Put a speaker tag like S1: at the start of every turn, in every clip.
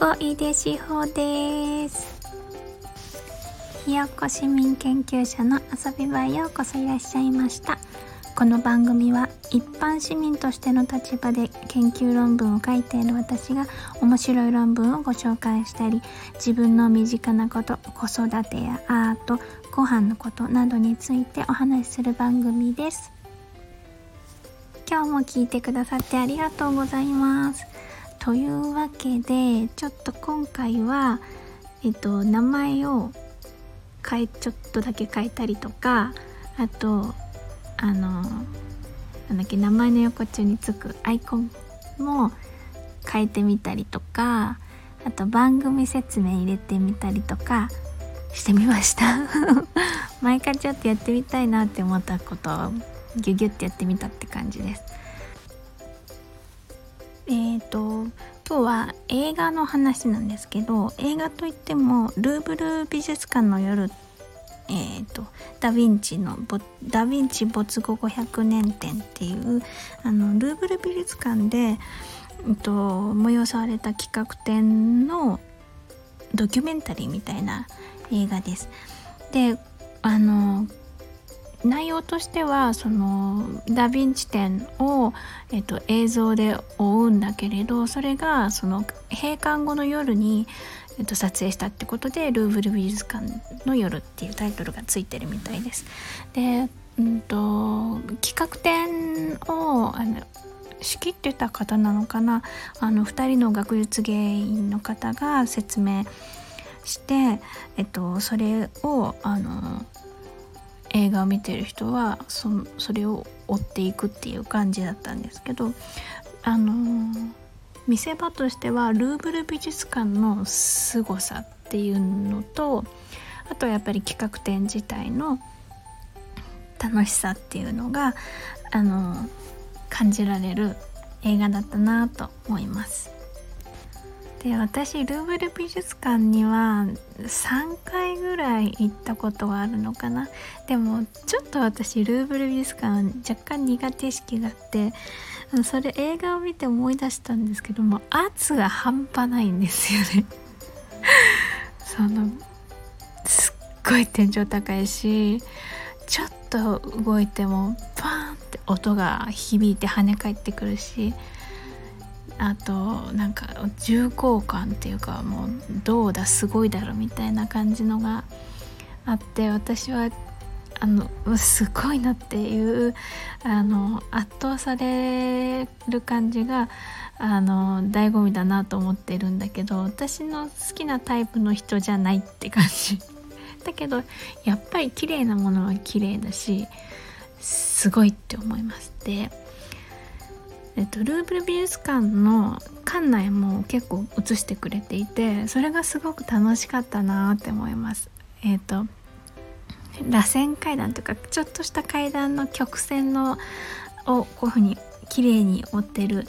S1: ごいでしほです。ひよこ市民研究者の遊び場へようこそいらっしゃいました。この番組は一般市民としての立場で研究論文を書いている私が面白い論文をご紹介したり自分の身近なこと子育てやアートご飯のことなどについてお話しする番組です。今日も聞いてくださってありがとうございます。というわけでちょっと今回はえっと名前を変えちょっとだけ変えたりとかあとあのなんだっけ名前の横っちょにつくアイコンも変えてみたりとかあと番組説明入れてみたりとかしてみました。毎回ちょっとやってみたいなって思ったことをギュギュッてやってみたって感じです。えっ、ー、と今日は映画の話なんですけど映画といってもルーブル美術館の夜えーと、ダ・ヴィンチのダ・ヴィンチ没後500年展っていうあのルーブル美術館で、えーと、催された企画展のドキュメンタリーみたいな映画です。であの内容としてはそのダ・ヴィンチ展を、えっと、映像で追うんだけれどそれがその閉館後の夜に、えっと、撮影したってことで「ルーブル美術館の夜」っていうタイトルがついてるみたいです。で、うんと、企画展をあの仕切ってた方なのかな？あの2人の学術芸員の方が説明して、えっと、それをあの映画を見てる人はそそれを追っていくっていう感じだったんですけどあのー、見せ場としてはルーブル美術館の凄さっていうのとあとはやっぱり企画展自体の楽しさっていうのがあのー、感じられる映画だったなと思います。で私ルーブル美術館には3回ぐらい行ったことがあるのかな。でもちょっと私ルーブル美術館若干苦手意識があってそれ映画を見て思い出したんですけども圧が半端ないんですよね。そのすっごい天井高いしちょっと動いてもパーンって音が響いて跳ね返ってくるしあとなんか重厚感っていうかもうどうだすごいだろみたいな感じのがあって私はあのすごいなっていうあの圧倒される感じがあの醍醐味だなと思ってるんだけど私の好きなタイプの人じゃないって感じ。だけどやっぱり綺麗なものは綺麗だしすごいって思います。でえっと、ルーブル美術館の館内も結構映してくれていてそれがすごく楽しかったなって思います。えっと螺旋階段とかちょっとした階段の曲線のをこういうふうに綺麗に追ってる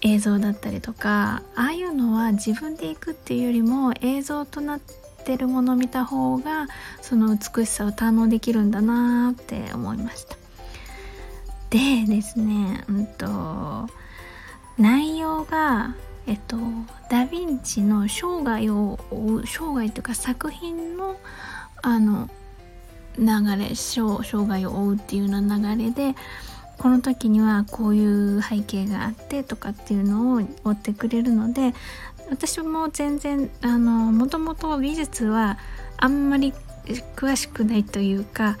S1: 映像だったりとかああいうのは自分で行くっていうよりも映像となってるものを見た方がその美しさを堪能できるんだなって思いました。でですねうんと内容がえっとダ・ヴィンチの生涯を追う生涯というか作品のあの流れ生涯を追うっていうような流れでこの時にはこういう背景があってとかっていうのを追ってくれるので私も全然あのもともと美術はあんまり詳しくないというか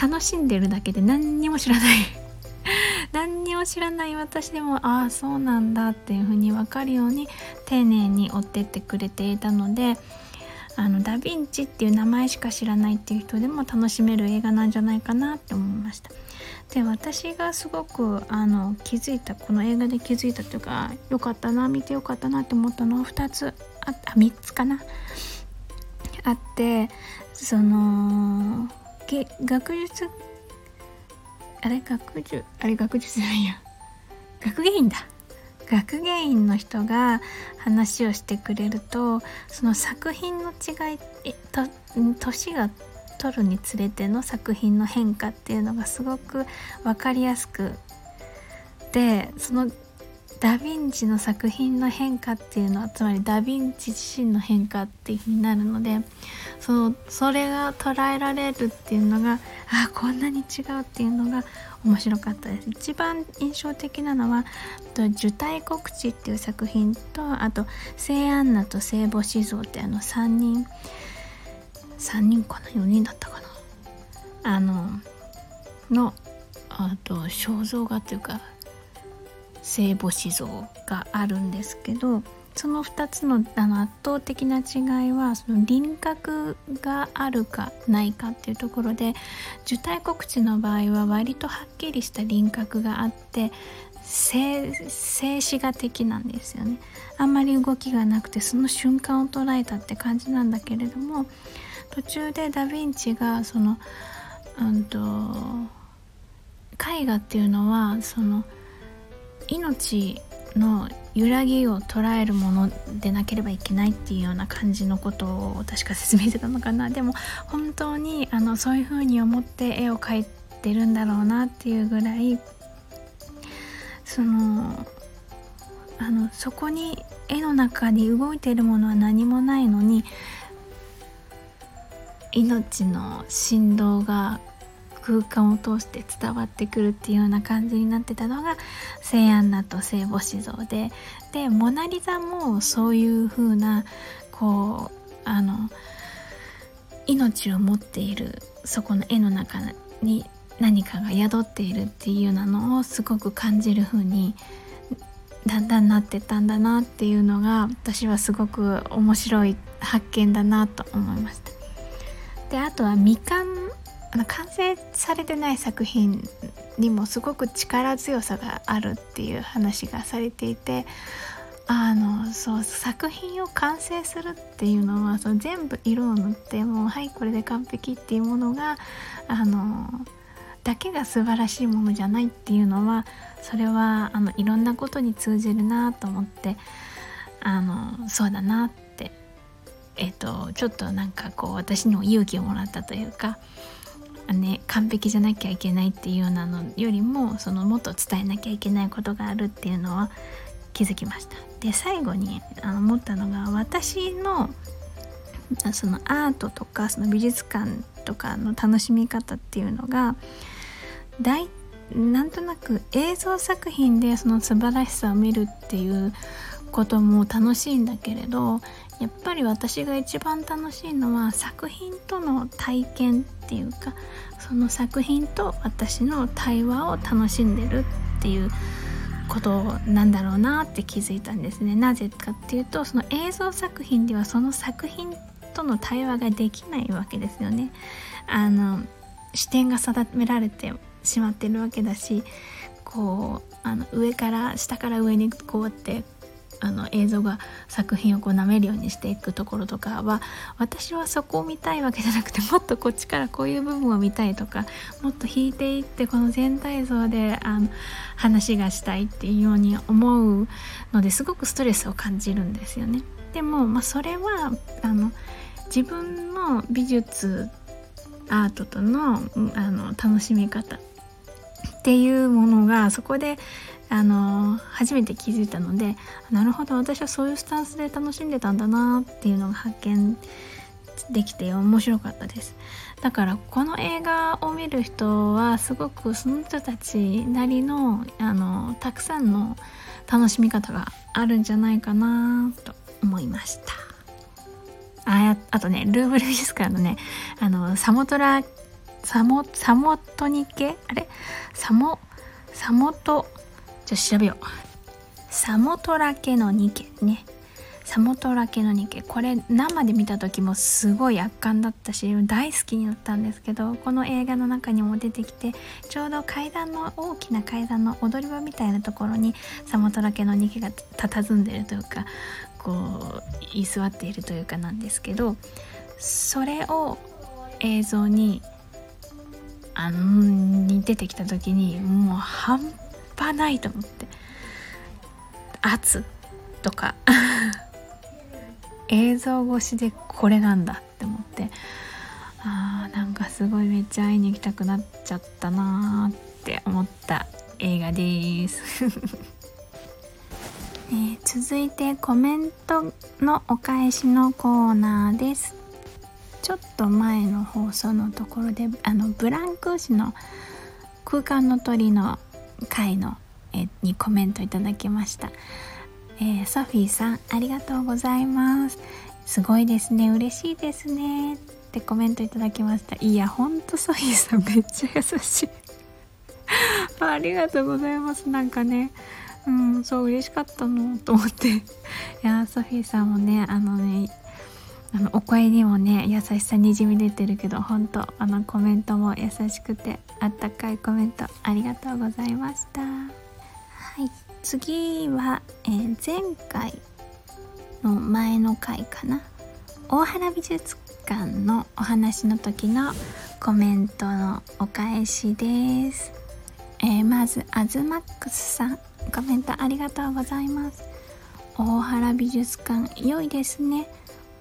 S1: 楽しんでるだけで何にも知らない。何にも知らない私でもああそうなんだっていうふうに分かるように丁寧に追ってってくれていたのであのダ・ヴィンチっていう名前しか知らないっていう人でも楽しめる映画なんじゃないかなって思いました。で私がすごくあの気づいたこの映画で気づいたというかよかったな見てよかったなって思ったのは2つああ3つかな。あってそのけ学術あれ学術あれ学術じゃないや。学芸員だ。学芸員の人が話をしてくれるとその作品の違いと年が取るにつれての作品の変化っていうのがすごく分かりやすくでそのダ・ヴィンチの作品の変化っていうのはつまりダ・ヴィンチ自身の変化っていうふうになるのでそのそれが捉えられるっていうのがあこんなに違うっていうのが面白かったです。一番印象的なのは「と受胎告知」っていう作品とあと「聖アンナと聖母子像」ってあの3人3人かな？4人だったかな？あののあと肖像画というか聖母子像があるんですけどその2つのあの圧倒的な違いはその輪郭があるかないかっていうところで受胎告知の場合は割とはっきりした輪郭があって静止画的なんですよね。あんまり動きがなくてその瞬間を捉えたって感じなんだけれども途中でダ・ヴィンチがそのうんと絵画っていうのはその命の揺らぎを捉えるものでなければいけないっていうような感じのことを確か説明してたのかなでも本当にあのそういう風に思って絵を描いてるんだろうなっていうぐらいそのあのそこに絵の中に動いているものは何もないのに命の振動が空間を通して伝わってくるっていうような感じになってたのが聖アンナと聖母子像ででモナ・リザもそういう風なこうあの命を持っているそこの絵の中に何かが宿っているっていうようなのをすごく感じる風にだんだんなってたんだなっていうのが私はすごく面白い発見だなと思いました。であとは未完あの完成されてない作品にもすごく力強さがあるっていう話がされていてあのそう作品を完成するっていうのはその全部色を塗ってもうはいこれで完璧っていうものがあのだけが素晴らしいものじゃないっていうのはそれはあのいろんなことに通じるなと思ってあのそうだなってえっ、とちょっとなんかこう私にも勇気をもらったというかね、完璧じゃなきゃいけないっていうようなのよりもそのもっと伝えなきゃいけないことがあるっていうのは気づきました。で最後にあの思ったのが私のそのアートとかその美術館とかの楽しみ方っていうのが大なんとなく映像作品でその素晴らしさを見るっていうことも楽しいんだけれどやっぱり私が一番楽しいのは作品との体験っていうかその作品と私の対話を楽しんでるっていうことなんだろうなって気づいたんですね。なぜかっていうとその映像作品ではその作品との対話ができないわけですよね。あの視点が定められてしまってるわけだしこうあの上から下から上にこうやってあの映像が作品をこう舐めるようにしていくところとかは私はそこを見たいわけじゃなくてもっとこっちからこういう部分を見たいとかもっと引いていってこの全体像であの話がしたいっていうように思うのですごくストレスを感じるんですよね。でも、まあ、それはあの自分の美術アートとのあの楽しみ方っていうものがそこであの初めて気づいたのでなるほど私はそういうスタンスで楽しんでたんだなっていうのが発見できて面白かったです。だからこの映画を見る人はすごくその人たちなりのあのたくさんの楽しみ方があるんじゃないかなと思いました。ああとねルーブル美術館のねあのサモトラサモサモトニケ？あれ？サモサモトじゃあ調べよう。サモトラケのニケね。サモトラケのニケ。これ生で見た時もすごい圧巻だったし、大好きになったんですけど、この映画の中にも出てきて、ちょうど階段の、大きな階段の踊り場みたいなところにサモトラケのニケが佇んでるというか、こう、居座っているというかなんですけど、それを映像にあのに出てきた時にもう半端ないと思って。圧とか。映像越しでこれなんだって思って。あーなんかすごいめっちゃ会いに行きたくなっちゃったなーって思った映画です。えー、続いてコメントのお返しのコーナーです。ちょっと前の放送のところであのブランクーの空間の鳥の回のえにコメントいただきました、えー、ソフィーさんありがとうございます。すごいですね。嬉しいですね。ってコメントいただきました。いやほんとソフィーさんめっちゃ優しい。ありがとうございます。なんかねうんそう嬉しかったのと思って。いやソフィーさんもねあのねあのお声にもね優しさにじみ出てるけど本当あのコメントも優しくてあったかいコメントありがとうございました。はい次は、えー、前回の前の回かな。大原美術館のお話の時のコメントのお返しです、えー、まずアズマックスさんコメントありがとうございます。大原美術館良いですね。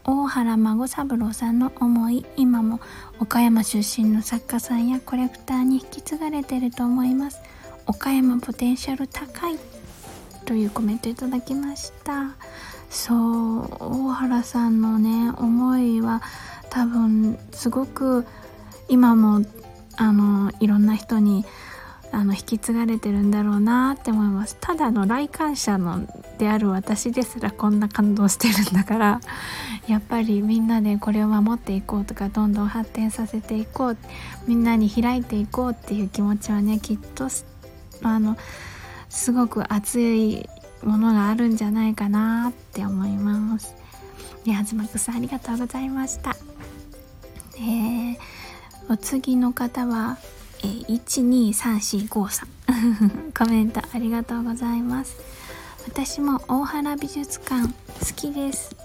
S1: 大原孫三郎さんの思い今も岡山出身の作家さんやコレクターに引き継がれてると思います。岡山ポテンシャル高いというコメントいただきました。そう大原さんのね思いは多分すごく今もあのいろんな人にあの引き継がれてるんだろうなって思いますただの来館者のである私ですらこんな感動してるんだから やっぱりみんなでこれを守っていこうとかどんどん発展させていこうみんなに開いていこうっていう気持ちはねきっとあのすごく熱いものがあるんじゃないかなって思います。で、はずまくさんありがとうございました。で、お次の方はえー、123453 コメントありがとうございます。私も大原美術館好きです。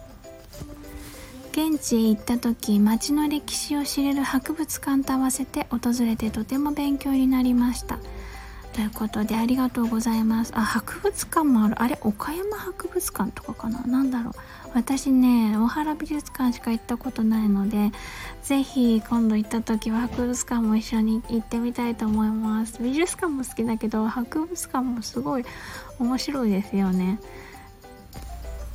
S1: 現地へ行った時町の歴史を知れる博物館と合わせて訪れてとても勉強になりました。ということでありがとうございます。あ博物館もある。あれ岡山博物館とかかな？何だろう。私ね大原美術館しか行ったことないので是非今度行った時は博物館も一緒に行ってみたいと思います。美術館も好きだけど博物館もすごい面白いですよね。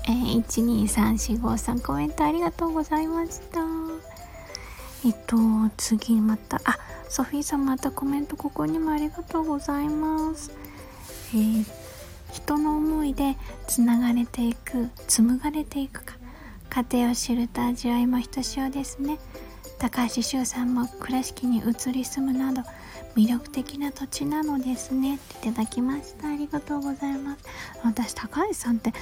S1: えー、123453コメントありがとうございました。えっと次またあソフィーさんまたコメントここにもありがとうございます。えー人の思いでつながれていく紡がれていくか。家庭を知ると味わいもひとしおですね。高橋周さんも倉敷に移り住むなど魅力的な土地なのですね。っていただきました。ありがとうございます。私高橋さんって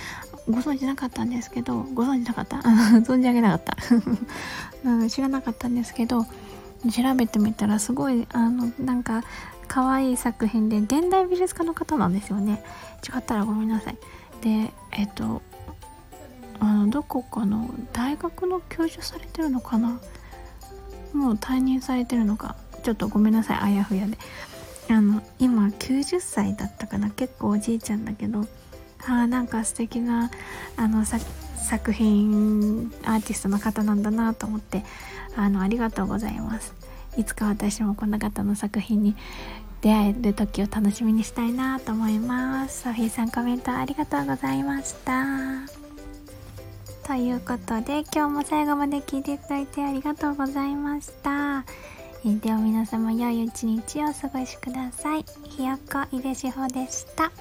S1: ご存知なかったんですけどご存知なかった？存じ上げなかった。知らなかったんですけど調べてみたらすごいあのなんか可愛い作品で現代美術家の方なんですよね。違ったらごめんなさい。でえっとあのどこかの大学の教授されてるのかな？もう退任されてるのか。ちょっとごめんなさい。あやふやで。あの今90歳だったかな。結構おじいちゃんだけど。あなんか素敵なあの作品アーティストの方なんだなと思って。あのありがとうございます。いつか私もこんな方の作品に出会える時を楽しみにしたいなと思います。ソフィーさんコメントありがとうございました。ということで今日も最後まで聞いていただいてありがとうございました。では皆様良い一日をお過ごしください。ひよこ井出志保でした。